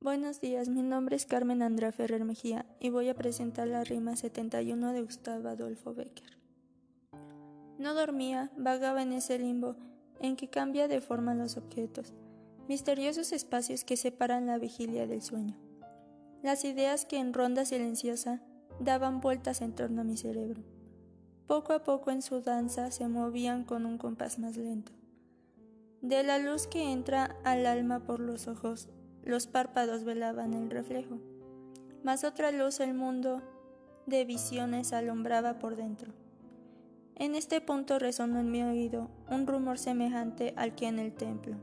Buenos días, mi nombre es Carmen Andrea Ferrer Mejía y voy a presentar la rima 71 de Gustavo Adolfo Becker. No dormía, vagaba en ese limbo en que cambia de forma los objetos, misteriosos espacios que separan la vigilia del sueño. Las ideas que en ronda silenciosa daban vueltas en torno a mi cerebro. Poco a poco en su danza se movían con un compás más lento. De la luz que entra al alma por los ojos, los párpados velaban el reflejo. Mas otra luz el mundo de visiones alumbraba por dentro. En este punto resonó en mi oído un rumor semejante al que en el templo.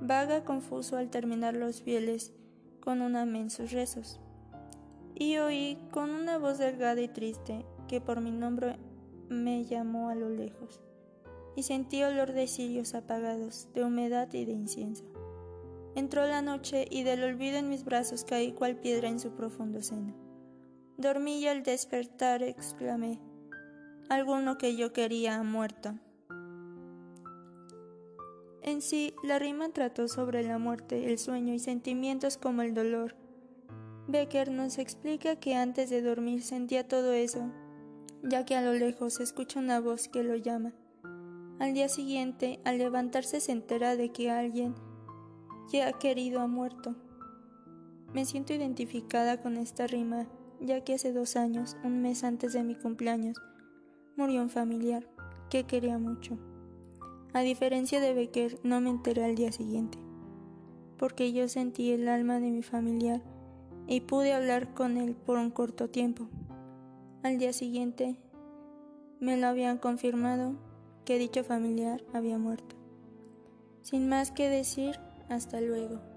Vaga confuso al terminar los fieles con un amén sus rezos. Y oí con una voz delgada y triste que por mi nombre me llamó a lo lejos. Y sentí olor de cirios apagados, de humedad y de incienso. Entró la noche y del olvido en mis brazos caí cual piedra en su profundo seno. Dormí y al despertar exclamé, alguno que yo quería ha muerto. En sí, la rima trató sobre la muerte, el sueño y sentimientos como el dolor. Becker nos explica que antes de dormir sentía todo eso, ya que a lo lejos se escucha una voz que lo llama. Al día siguiente, al levantarse se entera de que alguien ha querido ha muerto. Me siento identificada con esta rima, ya que hace dos años, un mes antes de mi cumpleaños, murió un familiar que quería mucho. A diferencia de Becker, no me enteré al día siguiente, porque yo sentí el alma de mi familiar y pude hablar con él por un corto tiempo. Al día siguiente me lo habían confirmado que dicho familiar había muerto. Sin más que decir, hasta luego.